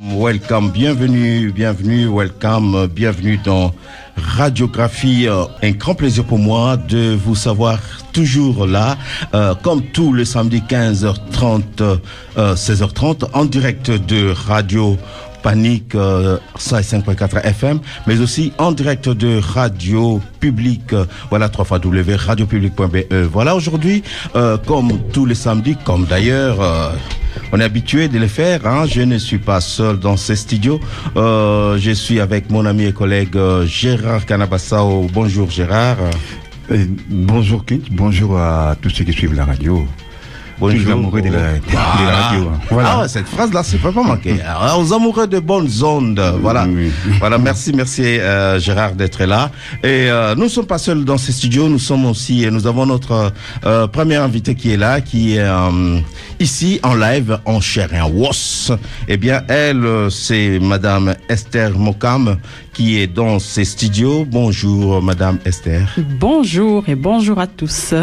Welcome, bienvenue, bienvenue, welcome, bienvenue dans Radiographie. Un grand plaisir pour moi de vous savoir toujours là, euh, comme tous les samedis 15h30, euh, 16h30, en direct de Radio Panique euh, 105.4 FM, mais aussi en direct de Radio Public, euh, voilà, 3 fois W, radiopublic.be. Voilà, aujourd'hui, euh, comme tous les samedis, comme d'ailleurs, euh, on est habitué de les faire, hein, je ne suis pas seul dans ces studios, Euh, je suis avec mon ami et collègue euh, Gérard Canabassao. Bonjour Gérard. Euh, bonjour Kit, bonjour à tous ceux qui suivent la radio. Tous les amoureux de la, de la radio. hein. Ah ouais, cette phrase-là, c'est pas pas manqué. Alors, aux amoureux de bonnes ondes, voilà. Oui. Voilà, merci, merci euh, Gérard d'être là. Et euh, nous ne sommes pas seuls dans ces studios, nous sommes aussi, nous avons notre euh, premier invité qui est là, qui est euh, ici en live, en chair et en os. Eh bien, elle, c'est Madame Esther Mokam qui est dans ces studios. Bonjour, Madame Esther. Bonjour et bonjour à tous.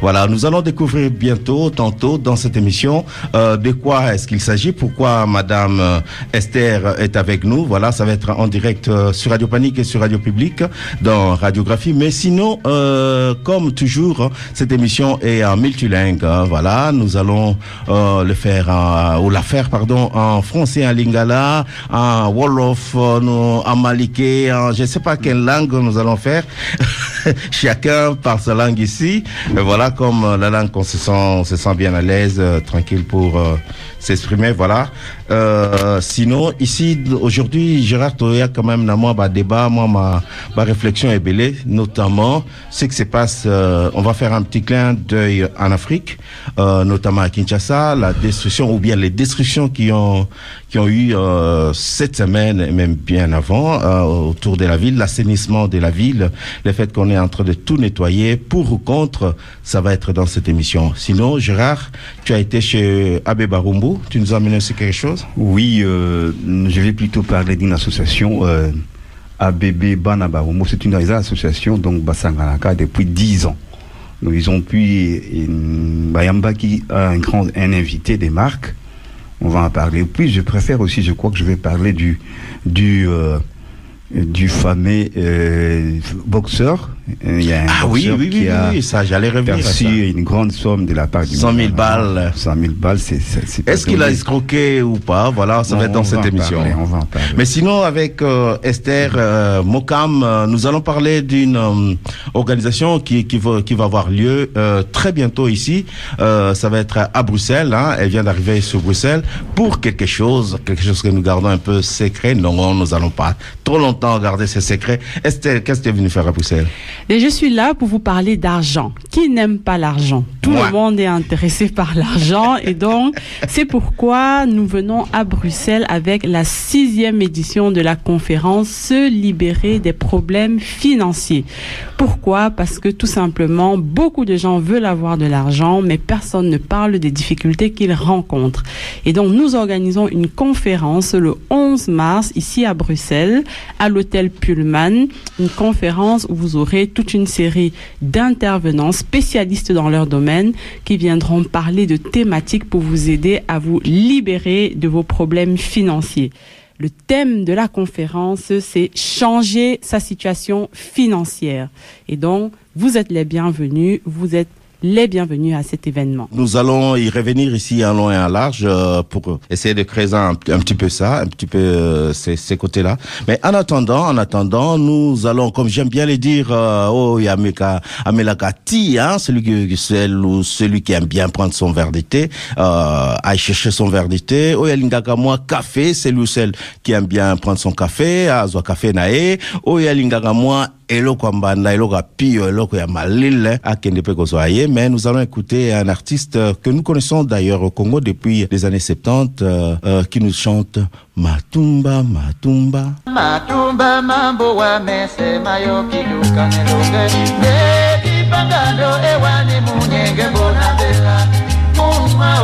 Voilà, nous allons découvrir bientôt, tantôt, dans cette émission, euh, de quoi est-ce qu'il s'agit, pourquoi Madame euh, Esther est avec nous. Voilà, ça va être en direct euh, sur Radio Panique et sur Radio Public, dans Radiographie. Mais sinon, euh, comme toujours, cette émission est en multilingue. hein. voilà, nous allons euh, le faire, en- ou la faire, pardon, en français, en lingala, en wolof, euh, en maliké, en je ne sais pas quelle langue nous allons faire. Chacun par sa langue ici. Et comme euh, la langue, on se sent, on se sent bien à l'aise, euh, tranquille pour euh, s'exprimer. Voilà. Euh, sinon, ici, aujourd'hui, Gérard Toya, quand même, dans moi, bah, débat, moi, ma, ma réflexion est belle, notamment ce qui se passe. euh, on va faire un petit clin d'œil en Afrique, euh, notamment à Kinshasa, la destruction ou bien les destructions qui ont qui ont eu euh, cette semaine et même bien avant euh, autour de la ville, l'assainissement de la ville, le fait qu'on est en train de tout nettoyer, pour ou contre, ça va être dans cette émission. Sinon, Gérard, tu as été chez Abbé Barumbu, tu nous as amené aussi quelque chose? Oui, euh, je vais plutôt parler d'une association, euh, ABB Banabaromo. C'est une association, donc Basanganaka, depuis 10 ans. Donc ils ont pu, Bayamba qui a un grand, un invité des marques. On va en parler. Puis je préfère aussi, je crois que je vais parler du, du, euh, du fameux euh, boxeur. Euh, Il y a un Ah oui, boxeur oui, qui oui, a oui, ça, j'allais revenir à ça. perçu une grande somme de la part du 100 000 balles. 100 000 balles, c'est. pas Est-ce qu'il a escroqué ou pas? Voilà, ça Non, va être dans cette émission. parler, on va en parler. Mais sinon, avec euh, Esther euh, Mokam, nous allons parler d'une organisation qui, qui, va, qui va avoir lieu très bientôt ici. Ça va être à Bruxelles. Hein. Elle vient d'arriver sur Bruxelles pour quelque chose, quelque chose que nous gardons un peu secret. Non, nous allons pas trop longtemps garder ces secrets. Esther, qu'est-ce que tu es venu faire à Bruxelles? Et je suis là pour vous parler d'argent. Qui n'aime pas l'argent? Tout Moi. le monde est intéressé par l'argent et donc c'est pourquoi nous venons à Bruxelles avec la sixième édition de la conférence Se libérer des problèmes financiers. Pourquoi? Parce que tout simplement, beaucoup de gens veulent avoir de l'argent, mais personne ne parle des difficultés qu'ils rencontrent. Et donc nous organisons une conférence le 11 mars ici à Bruxelles, à l'hôtel Pullman, une conférence où vous aurez toute une série d'intervenants spécialistes dans leur domaine qui viendront parler de thématiques pour vous aider à vous libérer de vos problèmes financiers. Le thème de la conférence, c'est changer sa situation financière. Et donc, vous êtes les bienvenus, vous êtes les bienvenus à cet événement. Nous allons y revenir ici en long et en large euh, pour essayer de créer un, petit peu ça, un petit peu euh, ces, côtés-là. Mais en attendant, en attendant, nous allons, comme j'aime bien le dire, euh, oh, il y a Amelakati, hein, celui qui, celui qui aime bien prendre son verre d'été, euh, chercher son verre d'été. Oh, il café, celui ou celle qui aime bien prendre son café, azwa café nae. Oh, il y eloko ya mbanda eloko ya pio eloko ya malile akende mpe kozwa ye. Mais nous allons écouter un artiste que nous connaissons d'ailleurs au Congo depuis les années 70 euh, euh, qui nous chante Matumba Matumba. Matumba mambo wamesema yo kiduka nelunge nekipangano ewani munyenge mbona mbela muma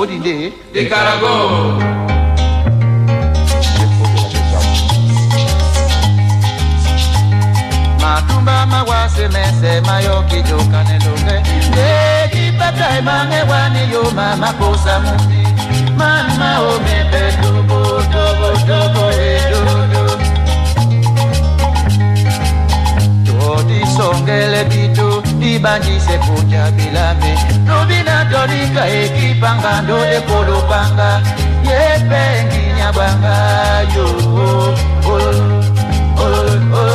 odinde dekarago makumba mawase mese mayoki jokaneloke ekipatai mangewani yo mamakosa muti. Mama omepe tobotobotobo edodo todisongele bitu dibandise kujabilame nobina tolika ekipanga ndodekolopanga yepenginyabanga yo oh, oh, oh, oh.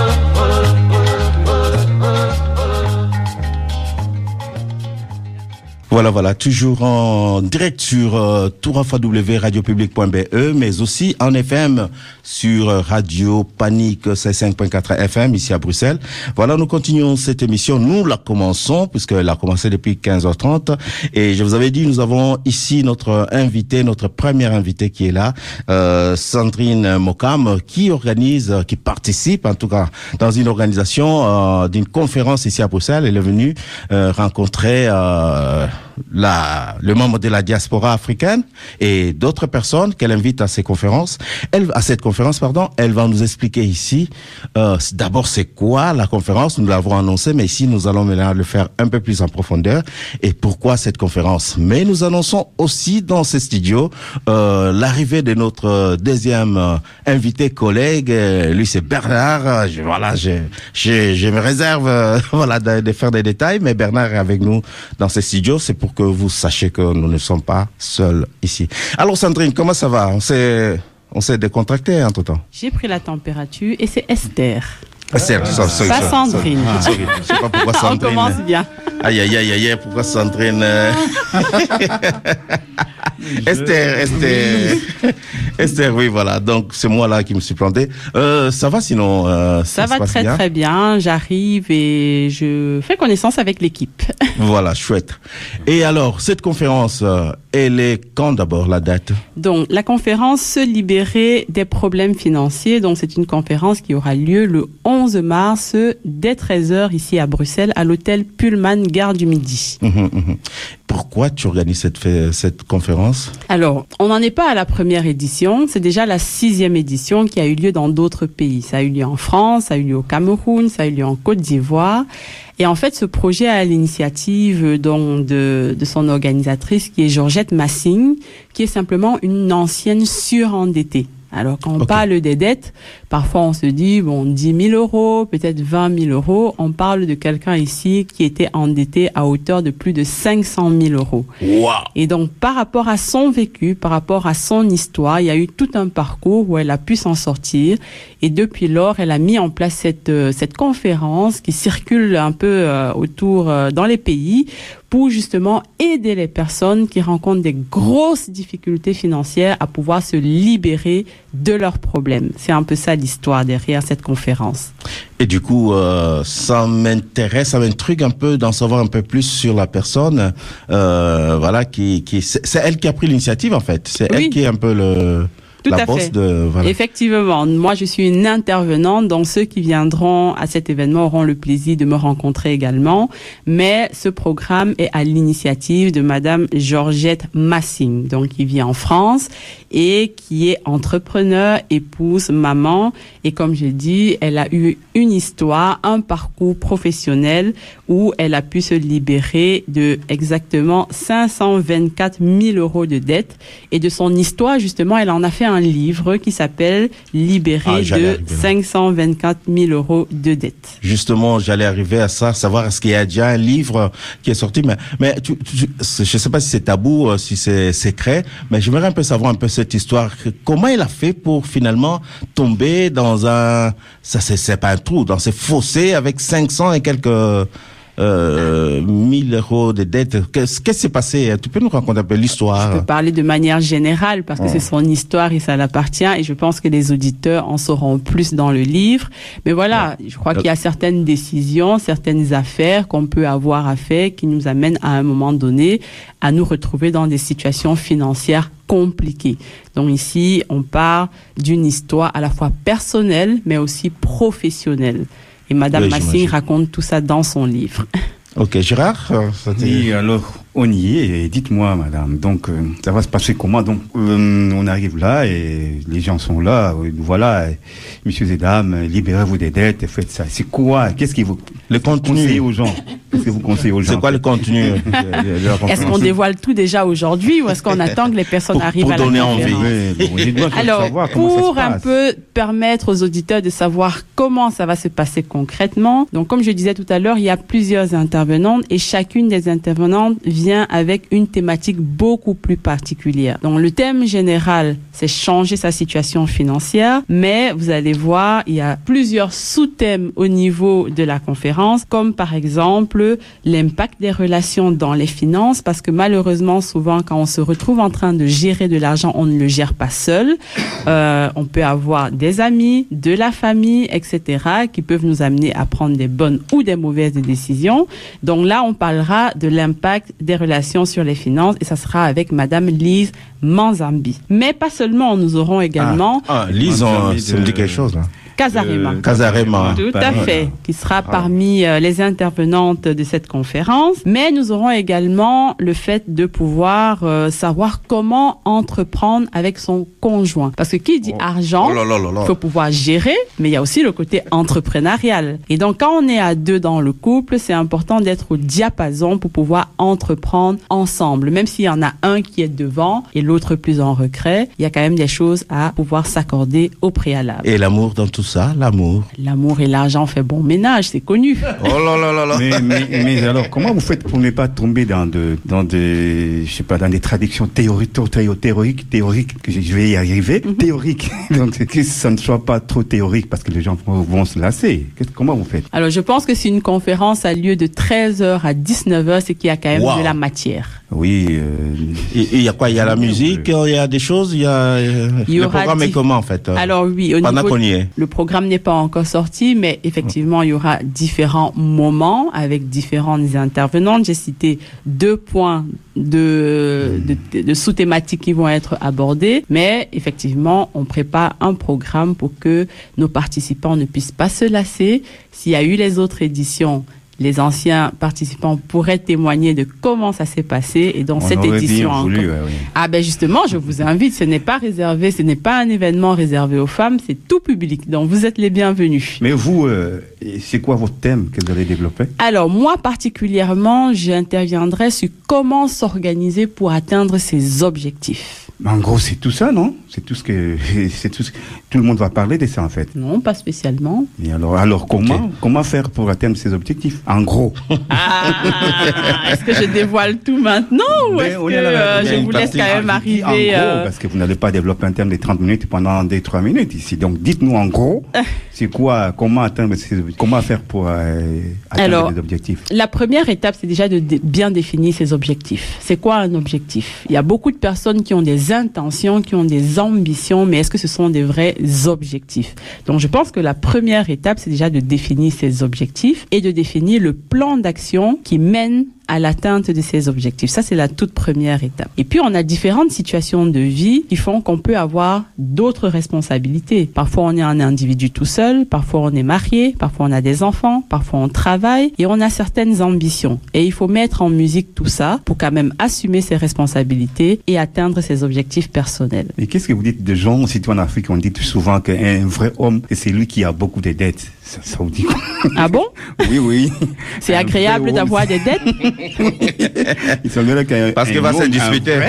Voilà, voilà, toujours en direct sur euh, tourafw.radiopublic.be, mais aussi en FM sur euh, Radio Panique C5.4 FM ici à Bruxelles. Voilà, nous continuons cette émission. Nous la commençons puisqu'elle a commencé depuis 15h30 et je vous avais dit, nous avons ici notre invité, notre première invité qui est là, euh, Sandrine Mokam, qui organise, qui participe en tout cas dans une organisation euh, d'une conférence ici à Bruxelles. Elle est venue euh, rencontrer la, le membre de la diaspora africaine et d'autres personnes qu'elle invite à ces conférences. Elle, à cette conférence, pardon, elle va nous expliquer ici. Euh, D'abord, c'est quoi la conférence Nous l'avons annoncé, mais ici, nous allons maintenant le faire un peu plus en profondeur. Et pourquoi cette conférence Mais nous annonçons aussi dans ces studios euh, l'arrivée de notre deuxième euh, invité collègue. Euh, lui, c'est Bernard. Je, voilà, je, je, je me réserve euh, voilà de, de faire des détails, mais Bernard est avec nous dans ces studios. C'est pour que vous sachiez que nous ne sommes pas seuls ici. Alors Sandrine, comment ça va? On s'est on s'est décontracté entre temps. J'ai pris la température et c'est Esther. Ah, c'est- sorry, sorry, Pas sorry, Sandrine. sorry. Sorry. Je sais pas pourquoi On Sandrine. commence bien. Aïe aïe aïe aïe, aïe, pourquoi Sandrine euh, Esther, Esther, Esther, oui voilà. Donc c'est moi là qui me suis planté. Euh, ça va sinon euh, Ça va très bien? très bien. J'arrive et je fais connaissance avec l'équipe. Voilà, chouette. Et alors cette conférence, euh, elle est quand d'abord la date? Donc, la conférence Se libérer des problèmes financiers. Donc, c'est une conférence qui aura lieu le 11 mars dès 13h ici à Bruxelles à l'hôtel Pullman Gare du Midi. Mhm, mhm. Pourquoi tu organises cette conférence? Alors, on n'en est pas à la première édition. C'est déjà la sixième édition qui a eu lieu dans d'autres pays. Ça a eu lieu en France, ça a eu lieu au Cameroun, ça a eu lieu en Côte d'Ivoire. Et en fait, ce projet a l'initiative euh, donc de, de son organisatrice qui est Georgette Massing, qui est simplement une ancienne surendettée. Alors, quand on parle des dettes, parfois on se dit, bon, 10 000 euros, peut-être 20 000 euros. On parle de quelqu'un ici qui était endetté à hauteur de plus de 500 000 euros. Et donc, par rapport à son vécu, par rapport à son histoire, il y a eu tout un parcours où elle a pu s'en sortir. Et depuis lors, elle a mis en place cette, euh, cette conférence qui circule un peu euh, autour euh, dans les pays pour justement aider les personnes qui rencontrent des grosses difficultés financières à pouvoir se libérer de leurs problèmes. C'est un peu ça l'histoire derrière cette conférence. Et du coup, euh, ça m'intéresse, ça m'intrigue un peu d'en savoir un peu plus sur la personne. Euh, voilà, qui, qui c'est elle qui a pris l'initiative en fait. C'est Oui. elle qui est un peu le Tout la à fait. de voilà. Effectivement, moi je suis une intervenante, donc ceux qui viendront à cet événement auront le plaisir de me rencontrer également. Mais ce programme est à l'initiative de Madame Georgette Massing, donc qui vit en France et qui est entrepreneur, épouse, maman. Et comme je dis, elle a eu une histoire, un parcours professionnel où elle a pu se libérer de exactement 524 000 euros de dettes. Et de son histoire, justement, elle en a fait un livre qui s'appelle Libérer Ah, de arriver là. 524 000 euros de dettes. Justement, j'allais arriver à ça, savoir est-ce qu'il y a déjà un livre qui est sorti. Mais, mais tu, tu- je sais pas si c'est tabou, euh, si c'est secret, mais j'aimerais un peu savoir un peu cette histoire. Comment elle a fait pour finalement tomber dans un, ça c'est c'est pas un trou, dans ces fossés avec 500 et quelques euh, 1000 euros de dettes. Qu'est-ce qui s'est passé? Tu peux nous raconter un peu Je l'histoire peux parler de manière générale parce que c'est son histoire et ça l'appartient et je pense que les auditeurs en sauront plus dans le livre. Mais voilà, je crois qu'il y a certaines décisions, certaines affaires qu'on peut avoir à faire qui nous amènent à un moment donné à nous retrouver dans des situations financières compliquées. Donc ici, on part d'une histoire à la fois personnelle mais aussi professionnelle. Et Madame Oui, Massing raconte tout ça dans son livre. Ok, Gérard, euh, Oui, alors, On y est, et dites-moi, madame, donc euh, ça va se passer comment? Donc euh, on arrive là et les gens sont là, euh, voilà, messieurs et dames, libérez-vous des dettes, et faites ça. C'est quoi? Qu'est-ce qui vous Le contenu. aux gens? Qu'est-ce que vous conseillez aux gens? C'est quoi le contenu? La Est-ce qu'on dévoile tout déjà aujourd'hui ou est-ce qu'on attend que les personnes Pour- arrivent pour à la donner envie. conférence Oui, bon, Alors, pour un peu permettre aux auditeurs de savoir comment ça va se passer concrètement, donc comme je disais tout à l'heure, il y a plusieurs intervenantes et chacune des intervenantes vient avec une thématique beaucoup plus particulière. Donc le thème général, c'est changer sa situation financière, mais vous allez voir, il y a plusieurs sous-thèmes au niveau de la conférence, comme par exemple l'impact des relations dans les finances, parce que malheureusement, souvent, quand on se retrouve en train de gérer de l'argent, on ne le gère pas seul. Euh, on peut avoir des amis, de la famille, etc., qui peuvent nous amener à prendre des bonnes ou des mauvaises décisions. Donc là, on parlera de l'impact des relations sur les finances, et ça sera avec Madame Lise Manzambi. Mais pas seulement, nous aurons également Ah, Lise, Moi, on- j'ai ça me dit quelque chose là. Casarema. Euh, Casarema. Tout à fait, qui sera parmi euh, les intervenantes de cette conférence. Mais nous aurons également le fait de pouvoir euh, savoir comment entreprendre avec son conjoint. Parce que qui dit argent, Oh là. il faut pouvoir gérer, mais il y a aussi le côté entrepreneurial. Et donc, quand on est à deux dans le couple, c'est important d'être au diapason pour pouvoir entreprendre ensemble. Même s'il y en a un qui est devant et l'autre plus en regret, il y a quand même des choses à pouvoir s'accorder au préalable. Et l'amour dans tout ça, l'amour. L'amour et l'argent fait bon ménage, c'est connu. Oh là là là là. mais, mais, mais alors, comment vous faites pour ne pas tomber dans de, dans des, je sais pas, dans des traductions théoriques, théoriques, théoriques, théoriques, que je vais y arriver, théoriques. Donc, que ça ne soit pas trop théorique parce que les gens vont, vont se lasser. Comment vous faites? Alors, je pense que si une conférence a lieu de 13h à 19h, c'est qu'il y a quand même Wow. de la matière. Oui, euh, Et- Il y a quoi? Il y a la musique, il y a des choses, il y a. euh, Il y le aura programme est dix- comment en fait euh, Alors oui, au Pendant niveau qu'on y est? le programme n'est pas encore sorti, mais effectivement, il y aura différents moments avec différentes intervenantes. J'ai cité deux points de, de, de sous-thématiques qui vont être abordés, mais effectivement, on prépare un programme pour que nos participants ne puissent pas se lasser. S'il y a eu les autres éditions, les anciens participants pourraient témoigner de comment ça s'est passé et dans on cette édition bien voulu, encore- ouais, oui. ah ben justement, je vous invite, ce n'est pas réservé, ce n'est pas un événement réservé aux femmes, c'est tout public. Donc vous êtes les bienvenus. Mais vous, euh, c'est quoi votre thème que vous allez développer? Alors moi particulièrement, j'interviendrai sur comment s'organiser pour atteindre ses objectifs. En gros, c'est tout ça, non? C'est tout ce que, c'est tout ce tout le monde va parler de ça en fait. Non, pas spécialement. Et alors, alors comment, comment faire pour atteindre ses objectifs En gros? Ah, est-ce que je dévoile tout maintenant ou Mais est-ce on que euh, je vous laisse quand même arriver En gros, euh, parce que vous n'allez pas développer un terme de 30 minutes pendant des 3 minutes ici. Donc, dites-nous en gros, c'est quoi, comment atteindre ces, comment faire pour euh, atteindre Alors, les objectifs? La première étape, c'est déjà de dé- bien définir ses objectifs. C'est quoi un objectif? Il y a beaucoup de personnes qui ont des intentions, qui ont des ambitions, mais est-ce que ce sont des vrais objectifs? Donc, je pense que la première étape, c'est déjà de définir ses objectifs et de définir le plan d'action qui mène à l'atteinte de ces objectifs. Ça, c'est la toute première étape. Et puis, on a différentes situations de vie qui font qu'on peut avoir d'autres responsabilités. Parfois, on est un individu tout seul, parfois on est marié, parfois on a des enfants, parfois on travaille et on a certaines ambitions. Et il faut mettre en musique tout ça pour quand même assumer ses responsabilités et atteindre ses objectifs personnels. Et qu'est-ce que vous dites de gens, surtout en Afrique, on dit souvent qu'un vrai homme, c'est lui qui a beaucoup de dettes. Ça, ça vous dit quoi Ah bon Oui, oui. C'est agréable d'avoir des dettes Il semblerait qu'un Parce que va se disputer.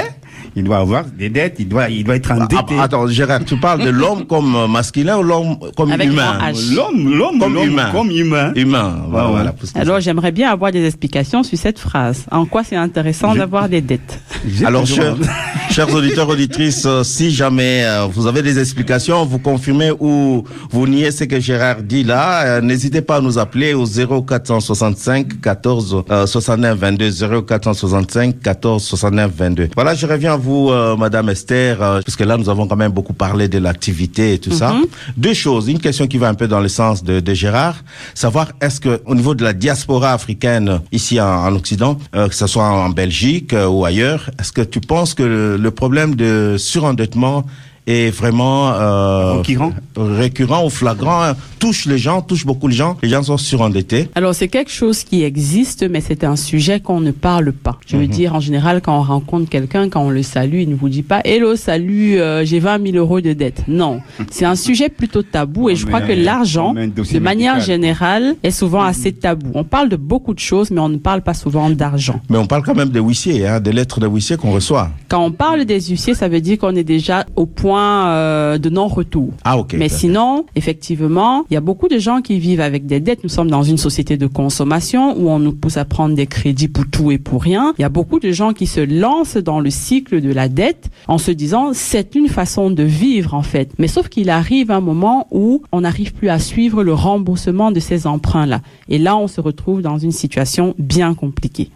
Il doit avoir des dettes, il doit, il doit être Ah, endetté. ah, attends, Gérard, tu parles de l'homme comme masculin ou l'homme comme Avec humain. L'homme, l'homme, Comme humain. Comme humain. Humain, voilà. ouais. voilà, pour ce- Alors, j'aimerais bien avoir des explications sur cette phrase. En quoi c'est intéressant Je- d'avoir des dettes Alors, chers, chers auditeurs, auditrices, euh, si jamais euh, vous avez des explications, vous confirmez ou vous niez ce que Gérard dit là, euh, n'hésitez pas à nous appeler au 0465 14 euh, 69 22 0465 14 69 22. Voilà, je reviens à vous, euh, Madame Esther, euh, parce que là, nous avons quand même beaucoup parlé de l'activité et tout ça. Deux choses. Une question qui va un peu dans le sens de, de Gérard, savoir est-ce que au niveau de la diaspora africaine ici en, en Occident, euh, que ce soit en Belgique euh, ou ailleurs, est-ce que tu penses que le, le problème de surendettement est vraiment euh, Récurrent. récurrent ou flagrant, hein, touche les gens, touche beaucoup les gens. Les gens sont surendettés. Alors c'est quelque chose qui existe, mais c'est un sujet qu'on ne parle pas. Je veux dire, en général, quand on rencontre quelqu'un, quand on le salue, il ne vous dit pas Hello, salut, euh, j'ai 20 000 euros de dette. Non, c'est un sujet plutôt tabou et je crois que l'argent, de manière médical. générale, est souvent assez tabou. On parle de beaucoup de choses, mais on ne parle pas souvent d'argent. Mais on parle quand même des huissiers, hein, des lettres de huissiers qu'on reçoit. Quand on parle des huissiers, ça veut dire qu'on est déjà au point euh, de non-retour. Ah ok. Mais sinon, effectivement, il y a beaucoup de gens qui vivent avec des dettes. Nous sommes dans une société de consommation où on nous pousse à prendre des crédits pour tout et pour rien. Il y a beaucoup de gens qui se lancent dans le cycle de la dette en se disant c'est une façon de vivre en fait. Mais sauf qu'il arrive un moment où on n'arrive plus à suivre le remboursement de ces emprunts-là. Et là, on se retrouve dans une situation bien compliquée.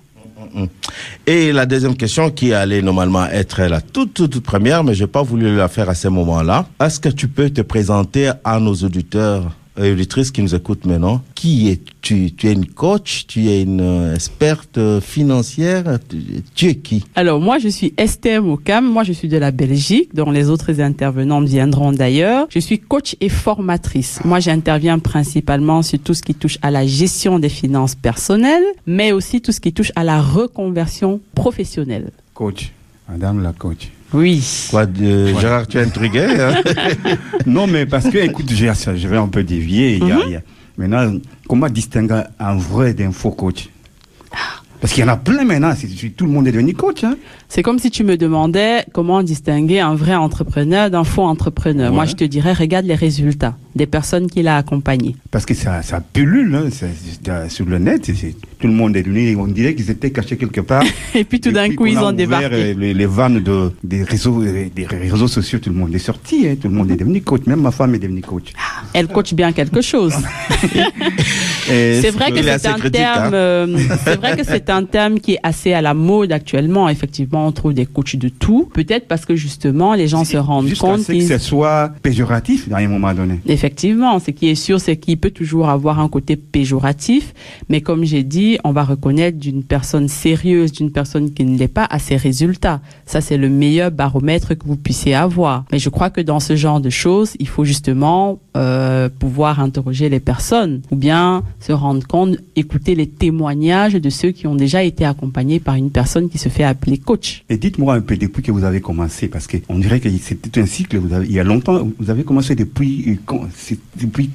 Et la deuxième question qui allait normalement être la toute, première, mais j'ai pas voulu la faire à ce moment-là. Est-ce que tu peux te présenter à nos auditeurs? Et auditrices qui nous écoutent maintenant Qui es-tu? Tu es une coach Tu es une euh, experte euh, financière tu, tu es qui? Alors moi, je suis Esther Mokam, moi je suis de la Belgique, dont les autres intervenants viendront d'ailleurs. Je suis coach et formatrice. Moi, j'interviens principalement sur tout ce qui touche à la gestion des finances personnelles, mais aussi tout ce qui touche à la reconversion professionnelle. Coach. Madame la coach. Oui. Quoi, de- Gérard, tu es intrigué hein Non, mais parce que, écoute, je vais un peu dévier. il y a- Mhm. y a- Maintenant, comment distinguer un vrai d'un faux coach? Parce qu'il y en a plein maintenant. tout le monde est devenu coach. Hein. C'est comme si tu me demandais comment distinguer un vrai entrepreneur d'un faux entrepreneur. Ouais. Moi, je te dirais, regarde les résultats des personnes qu'il a accompagnées. Parce que ça, ça pullule hein, sur le net. c'est- tout le monde est devenu. On dirait qu'ils étaient cachés quelque part. Et puis tout d'un coup, ils ont débarqué. Les, les vannes de, des, réseaux, des réseaux sociaux, tout le monde est sorti. hein, tout le monde est devenu coach. Même ma femme est devenue coach. Elle coach bien quelque chose. C'est vrai que c'est un terme. hein. euh, c'est vrai que c'est un terme qui est assez à la mode actuellement. Effectivement, on trouve des coachs de tout. Peut-être parce que justement, les gens se rendent compte que ce soit péjoratif à un moment donné. Effectivement, ce qui est sûr, c'est qu'il peut toujours avoir un côté péjoratif, mais comme j'ai dit, on va reconnaître d'une personne sérieuse, d'une personne qui ne l'est pas à ses résultats. Ça, c'est le meilleur baromètre que vous puissiez avoir. Mais je crois que dans ce genre de choses, il faut justement euh, pouvoir interroger les personnes ou bien se rendre compte, écouter les témoignages de ceux qui ont déjà été accompagnés par une personne qui se fait appeler coach. Et dites-moi un peu depuis que vous avez commencé, parce qu'on dirait que c'était un cycle, vous avez- il y a longtemps, vous avez commencé depuis, euh, quand- depuis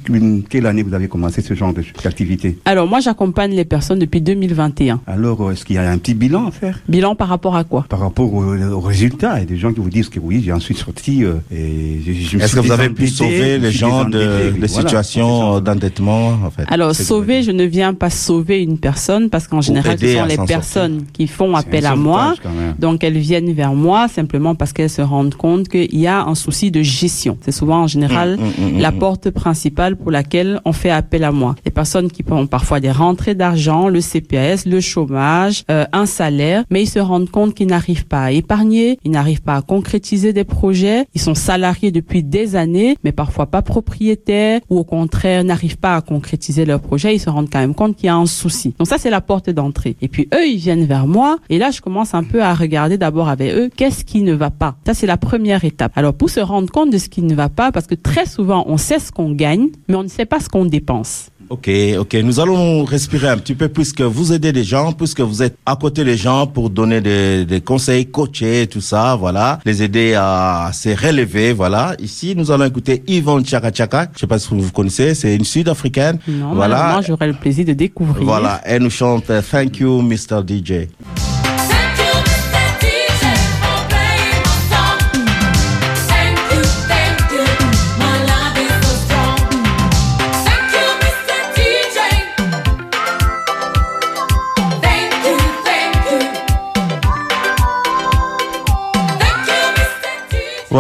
quelle année vous avez commencé ce genre de- d'activité? Alors moi, j'accompagne les personnes depuis 2021. Alors, euh, est-ce qu'il y a un petit bilan à faire? Bilan par rapport à quoi? Par rapport aux, aux résultats Il y a des gens qui vous disent que oui, j'en suis sorti euh, et je, je me Est-ce que vous avez pu sauver les gens de, des voilà, situations d'endettement en fait? Alors, sauver, je ne viens pas sauver une personne parce qu'en général, ce sont les personnes qui font appel à moi. Donc, elles viennent vers moi simplement parce qu'elles se rendent compte qu'il y a un souci de gestion. C'est souvent en général Mm, mm, mm, la porte principale pour laquelle on fait appel à moi. Les personnes qui ont parfois des rentrées d'argent, le CPS, le chômage, euh, un salaire, mais ils se rendent compte qu'ils n'arrivent pas à épargner, ils n'arrivent pas à concrétiser des projets, ils sont salariés depuis des années, mais parfois pas propriétaires ou au contraire n'arrivent pas à concrétiser leurs projets, ils se rendent quand même compte qu'il y a un souci. Donc ça, c'est la porte d'entrée. Et puis eux, ils viennent vers moi et là, je commence un peu à regarder d'abord avec eux qu'est-ce qui ne va pas? Ça, c'est la première étape. Alors pour se rendre compte de ce qui ne va pas, parce que très souvent, on sait ce qu'on gagne, mais on ne sait pas ce qu'on dépense. Ok, ok. Nous allons respirer un petit peu puisque vous aidez les gens, puisque vous êtes à côté des gens pour donner des, des conseils, coacher, tout ça, voilà, les aider à se relever, voilà. Ici, nous allons écouter Yvonne Chaka Chaka. Je sais pas si vous connaissez, c'est une Sud-africaine. Non, voilà. j'aurai le plaisir de découvrir. Voilà, elle nous chante euh, Thank you, Mr. DJ.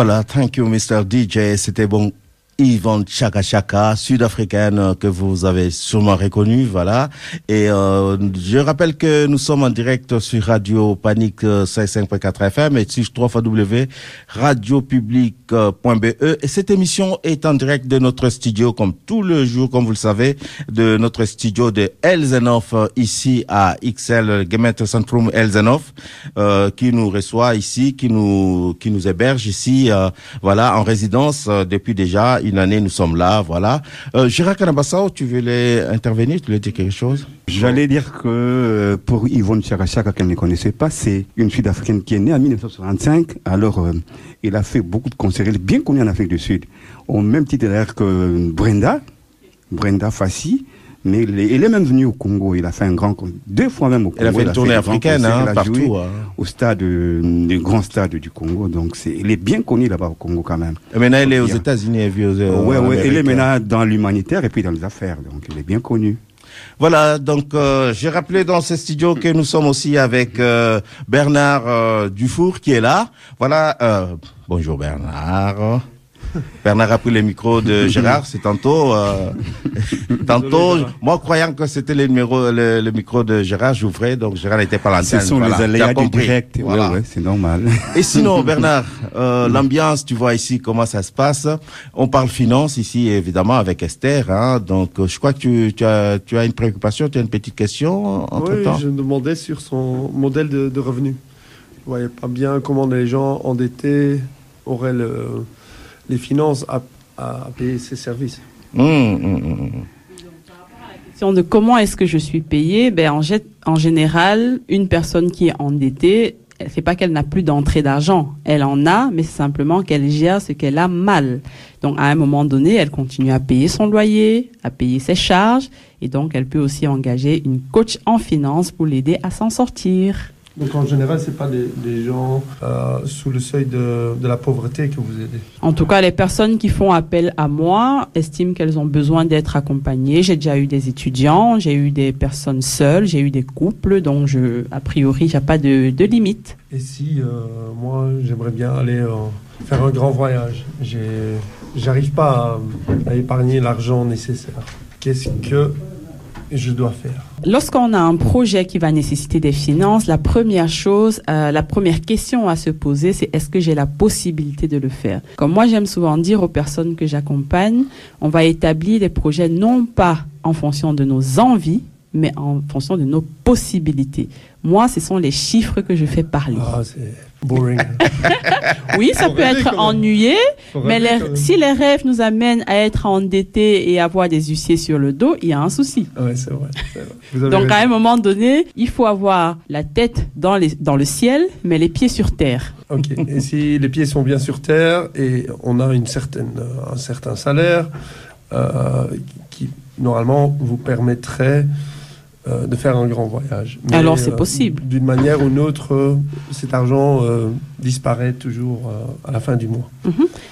Voilà, thank you, Mr. DJ. C'était bon. Yvonne Chaka Chaka, sud-africaine euh, que vous avez sûrement reconnue, voilà. Et euh, je rappelle que nous sommes en direct sur Radio Panique euh, 55.4 FM et sur www.radiopublic.be. Et cette émission est en direct de notre studio, comme tout le jour, comme vous le savez, de notre studio de Elzenhof euh, ici à XL Gemeente Centrum Elzenhof, euh, qui nous reçoit ici, qui nous qui nous héberge ici, euh, voilà, en résidence euh, depuis déjà une année. Nous sommes là, voilà. Euh, Gérard Kanabassao, tu voulais intervenir, tu voulais dire quelque chose? J'allais dire que euh, pour Yvonne Charachaka, qu'elle ne connaissait pas, c'est une Sud-Africaine qui est née en 1965. Alors, euh, elle a fait beaucoup de concerts. Elle est bien connue en Afrique du Sud. Au même titre d'ailleurs que Brenda, Brenda Fassi. Mais elle est, même venue au Congo. Elle a fait un grand, deux fois même au Congo. Elle a fait une tournée africaine, hein, partout, hein. Au stade, euh, le grand stade du Congo. Donc, c'est, elle est bien connue là-bas au Congo quand même. Et maintenant, elle est aux. États-Unis, vit aux, euh, ouais, en ouais, elle est maintenant dans l'humanitaire et puis dans les affaires. Donc, elle est bien connue. Voilà, donc euh, j'ai rappelé dans ce studio que nous sommes aussi avec euh, Bernard euh, Dufour qui est là. Voilà, euh, bonjour Bernard. Bernard a pris le micro de Gérard, c'est tantôt, euh, tantôt, moi croyant que c'était le numéro, le, le micro de Gérard, j'ouvrais, donc Gérard n'était pas à Ce sont Voilà, les aléas du direct. Voilà. Ouais, ouais, c'est normal. Et sinon, Bernard, euh, l'ambiance, tu vois ici comment ça se passe. On parle finance ici, évidemment, avec Esther. Hein, donc, euh, je crois que tu, tu, as, tu as une préoccupation, tu as une petite question entre Oui, temps. je me demandais sur son modèle de, de revenu. Je voyais pas bien comment les gens endettés auraient le- les finances à, à payer ces services. Hum, hum, hum. question de comment est-ce que je suis payé, ben en, en général, une personne qui est endettée, elle fait pas qu'elle n'a plus d'entrée d'argent. Elle en a, mais c'est simplement qu'elle gère ce qu'elle a mal. Donc, à un moment donné, elle continue à payer son loyer, à payer ses charges, et donc elle peut aussi engager une coach en finance pour l'aider à s'en sortir. Donc en général, c'est pas des, des gens euh, sous le seuil de, de la pauvreté que vous aidez. En tout cas, les personnes qui font appel à moi estiment qu'elles ont besoin d'être accompagnées. J'ai déjà eu des étudiants, j'ai eu des personnes seules, j'ai eu des couples, donc je, a priori, a pas de, de limite. Et si euh, moi, j'aimerais bien aller euh, faire un grand voyage, j'ai, j'arrive pas à, à épargner l'argent nécessaire. Qu'est-ce que je dois faire Lorsqu'on a un projet qui va nécessiter des finances, la première chose, euh, la première question à se poser, c'est est-ce que j'ai la possibilité de le faire? Comme moi, j'aime souvent dire aux personnes que j'accompagne, on va établir des projets non pas en fonction de nos envies, mais en fonction de nos possibilités. Moi, ce sont les chiffres que je fais parler. Ah, boring. Oui, ça Faut peut être ennuyé, mais les- si les rêves nous amènent à être endettés et avoir des huissiers sur le dos, il y a un souci. Ouais, c'est vrai. c'est vrai. Vous avez Donc, à un moment donné, il faut avoir la tête dans, les, dans le ciel, mais les pieds sur terre. Ok. Et si les pieds sont bien sur terre et on a une certaine, un certain salaire euh, qui normalement vous permettrait euh, de faire un grand voyage. Mais, Alors, c'est euh, possible. D'une manière ou d'une autre, euh, cet argent disparaît toujours à la fin du mois.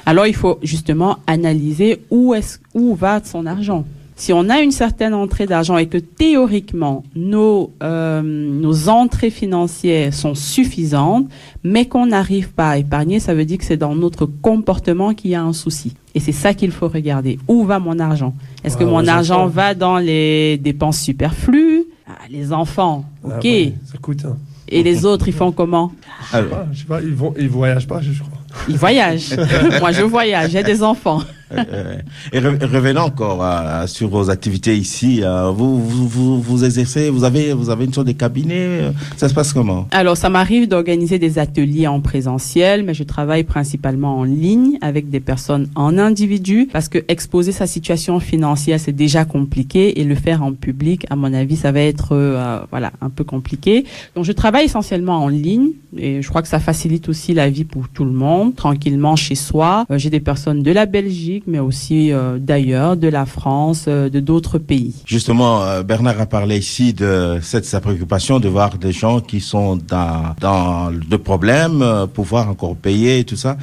Alors, il faut justement analyser où, est où va son argent. Si on a une certaine entrée d'argent et que théoriquement nos, euh, nos entrées financières sont suffisantes, mais qu'on n'arrive pas à épargner, ça veut dire que c'est dans notre comportement qu'il y a un souci. Et c'est ça qu'il faut regarder. Où va mon argent? Est-ce que Ah, mon argent va dans les dépenses superflues? Ah, Les enfants, Ah ok. ouais, ça coûte. hein. Et les autres, ils font comment? Je sais Alors, pas, je sais pas, ils vont, ils voyagent pas, je crois. Ils voyagent. Moi, je voyage, j'ai des enfants. Euh, et re- revenons encore sur vos activités ici. euh, Vous, vous, exercez, vous avez, vous avez une sorte de cabinet. euh, Ça se passe comment? Alors, ça m'arrive d'organiser des ateliers en présentiel, mais je travaille principalement en ligne avec des personnes en individu parce que exposer sa situation financière, c'est déjà compliqué et le faire en public, à mon avis, ça va être euh, voilà un peu compliqué. Donc, je travaille essentiellement en ligne et je crois que ça facilite aussi la vie pour tout le monde, tranquillement chez soi. Euh, J'ai des personnes de la Belgique, mais aussi euh, d'ailleurs, de la France, euh, de d'autres pays. Justement, euh, Bernard a parlé ici de cette sa préoccupation de voir des gens qui sont dans dans de problèmes, pouvoir encore payer et tout ça.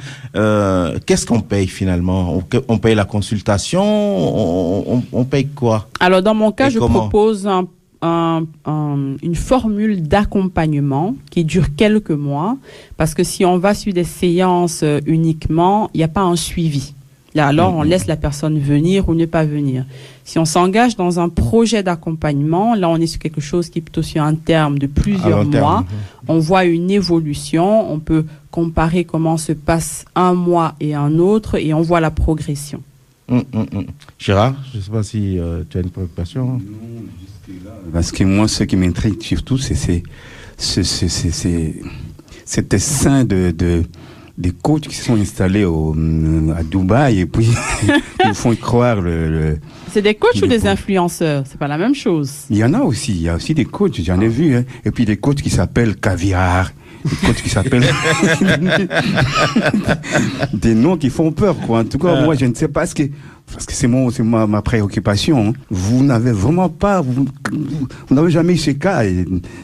Qu'est-ce qu'on paye finalement? On, on paye la consultation, on, on, on paye quoi? Alors, dans mon cas, Et je propose un- un- un- une formule d'accompagnement qui dure quelques mois, parce que si on va sur des séances uniquement, il n'y a pas un suivi. Là, alors, on laisse la personne venir ou ne pas venir. Si on s'engage dans un projet d'accompagnement, là, on est sur quelque chose qui est plutôt sur un terme de plusieurs terme. mois. On voit une évolution, on peut comparer comment se passe un mois et un autre, et on voit la progression. Hum, hum, hum. Gérard, je ne sais pas si euh, tu as une préoccupation. Parce que moi, ce qui m'intrigue surtout, c'est cet essaim de, de des coachs qui se sont installés au, à Dubaï et puis ils nous font croire le, le- C'est des coachs ou des influenceurs? C'est pas la même chose. Il y en a aussi, il y a aussi des coachs, j'en ai vu, hein. et puis des coachs qui s'appellent Caviar, des coachs qui s'appellent des noms qui font peur, quoi. En tout cas, moi, je ne sais pas ce que parce que c'est mon, c'est ma, ma préoccupation. hein. Vous n'avez vraiment pas, vous, vous, n'avez jamais eu ce cas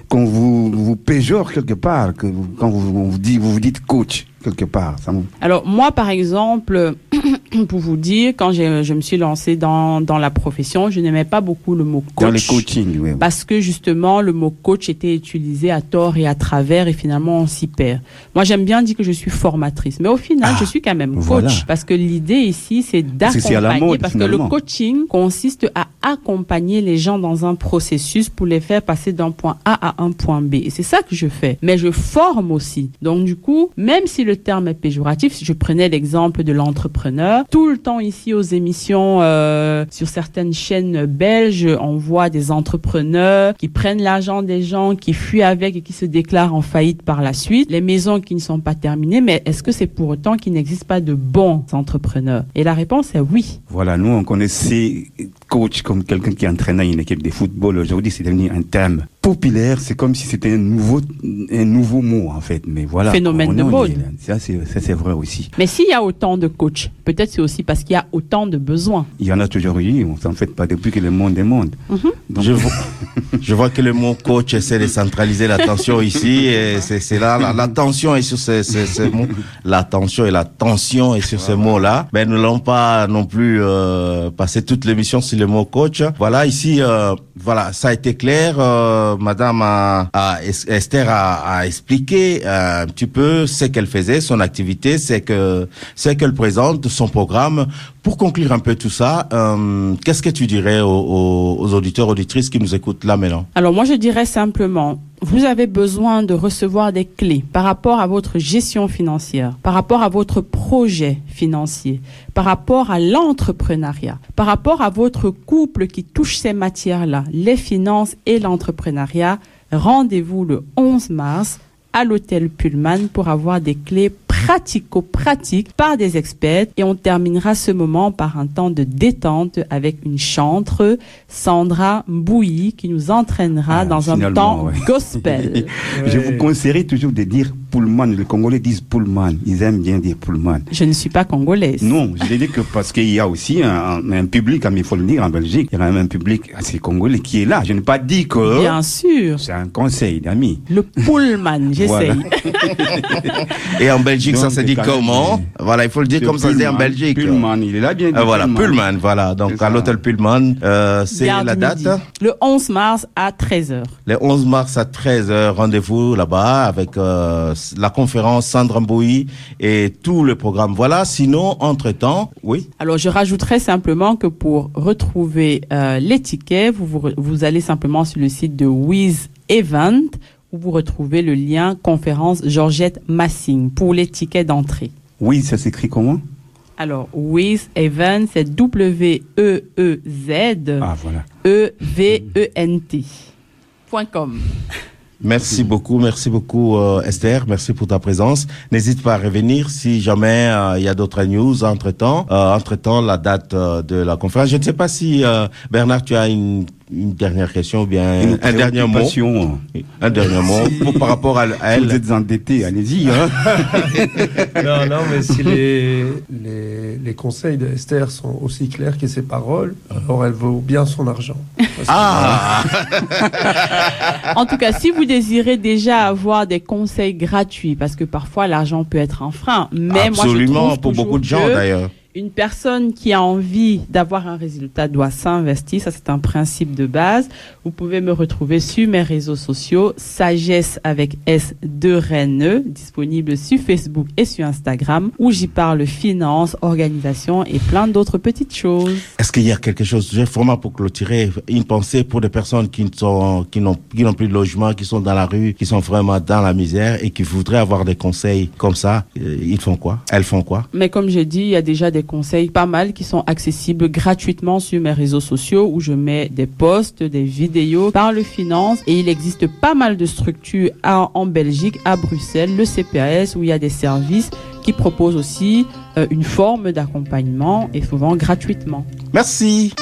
qu'on vous, vous péjore quelque part, que quand vous, on vous dit, vous vous dites coach quelque part. Ça Alors moi, par exemple, pour vous dire, quand je me suis lancée dans, dans la profession, je n'aimais pas beaucoup le mot coach. dans les coachings, oui. Parce que justement, le mot coach était utilisé à tort et à travers et finalement on s'y perd. Moi, j'aime bien dire que je suis formatrice, mais au final, Ah, je suis quand même coach voilà. parce que l'idée ici, c'est d'accompagner. Parce que le coaching consiste à accompagner les gens dans un processus pour les faire passer d'un point A à un point B. Et c'est ça que je fais. Mais je forme aussi. Donc du coup, même si le terme est péjoratif, si je prenais l'exemple de l'entrepreneur, tout le temps ici aux émissions euh, sur certaines chaînes belges, on voit des entrepreneurs qui prennent l'argent des gens, qui fuient avec et qui se déclarent en faillite par la suite. Les maisons qui ne sont pas terminées, mais est-ce que c'est pour autant qu'il n'existe pas de bons entrepreneurs? Et la réponse est oui. Voilà, nous, on connaissait coach comme quelqu'un qui entraînait une équipe de football. Aujourd'hui, c'est devenu un terme populaire. C'est comme si c'était un nouveau, un nouveau mot, en fait. Mais voilà. Phénomène de mode. Ça, c'est, ça, c'est vrai aussi. Mais s'il y a autant de coachs, peut-être c'est aussi parce qu'il y a autant de besoins. Il y en a toujours eu. On s'en fait pas depuis que le monde est monde. Mhm. Donc, Je vois, je vois que le mot coach essaie de centraliser l'attention ici. Et c'est, c'est là, la, la tension est sur ces, ces, ces mots. La tension et la tension est sur ces mots-là. Ben, nous n'allons pas non plus euh, passer toute l'émission sur le mot coach. Voilà, ici, euh, voilà, ça a été clair. Euh, Madame a, a- Es- Esther a, a expliqué euh, un petit peu ce qu'elle faisait, son activité, c'est que, c'est qu'elle présente, son programme. Pour conclure un peu tout ça, euh, qu'est-ce que tu dirais aux, auditeurs, auditrices qui nous écoutent là maintenant? Alors moi je dirais simplement, vous avez besoin de recevoir des clés par rapport à votre gestion financière, par rapport à votre projet financier, par rapport à l'entrepreneuriat, par rapport à votre couple qui touche ces matières-là, les finances et l'entrepreneuriat. Rendez-vous le 11 mars à l'hôtel Pullman pour avoir des clés pratico-pratiques par des experts et on terminera ce moment par un temps de détente avec une chantre, Sandra Bouilly, qui nous entraînera Ah, dans un temps ouais. gospel. Je vous conseillerais toujours de dire Pullman. Les Congolais disent Pullman. Ils aiment bien dire Pullman. Je ne suis pas congolaise. Non, je l'ai dit que parce qu'il y a aussi un, un- un public, comme il faut le dire en Belgique, il y a même un public assez congolais qui est là. Je n'ai pas dit que Bien sûr. c'est un conseil d'amis. Le Pullman, j'essaye. Voilà. Et en Belgique, ça se dit comment Voilà, il faut le dire comme ça se dit en Pullman, Belgique. Pullman, il est là bien dit. Euh, voilà, Pullman, voilà. Donc à l'hôtel Pullman, euh, c'est la date midi. Le 11 mars à 13h. le 11 mars à 13h, rendez-vous là-bas avec euh, la conférence Sandra Mbouy et tout le programme. Voilà, sinon, entre-temps, oui, Alors, je rajouterais simplement que pour retrouver euh, les tickets, vous, vous, vous allez simplement sur le site de Wiz Event où vous retrouvez le lien conférence Georgette Massing pour les tickets d'entrée. Oui, ça s'écrit comment? Alors, Wiz Event, c'est E W-E-E-Z Ah, voilà. E-V-E-N-T. Merci beaucoup, merci beaucoup euh, Esther, merci pour ta présence. N'hésite pas à revenir si jamais euh, il y a d'autres news entre-temps. Euh, entre-temps, la date de la conférence. Je ne sais pas si Bernard, tu as une, une dernière question ou bien Une un dernier mot. Un dernier mot pour- par rapport à, à Si elle. vous êtes endetté, allez-y. Hein. Non, non, mais si les, les, les conseils d'Esther sont aussi clairs que ses paroles, alors elle vaut bien son argent. Ah En tout cas, si vous désirez déjà avoir des conseils gratuits, parce que parfois l'argent peut être un frein, mais moi je Absolument, trouve pour beaucoup de gens d'ailleurs. Une personne qui a envie d'avoir un résultat doit s'investir. Ça, c'est un principe de base. Vous pouvez me retrouver sur mes réseaux sociaux, Sagesse avec S de Rennes, disponible sur Facebook et sur Instagram, où j'y parle finance, organisation et plein d'autres petites choses. Est-ce qu'il y a quelque chose, j'ai vraiment pour clôturer, une pensée pour des personnes qui ne sont, qui n'ont, qui n'ont plus de logement, qui sont dans la rue, qui sont vraiment dans la misère et qui voudraient avoir des conseils comme ça, euh, ils font quoi? Elles font quoi? Mais comme j'ai dit, il y a déjà des conseils pas mal qui sont accessibles gratuitement sur mes réseaux sociaux où je mets des posts, des vidéos, parle finance et il existe pas mal de structures en Belgique, à Bruxelles, le CPAS où il y a des services qui proposent aussi euh, une forme d'accompagnement et souvent gratuitement. Merci.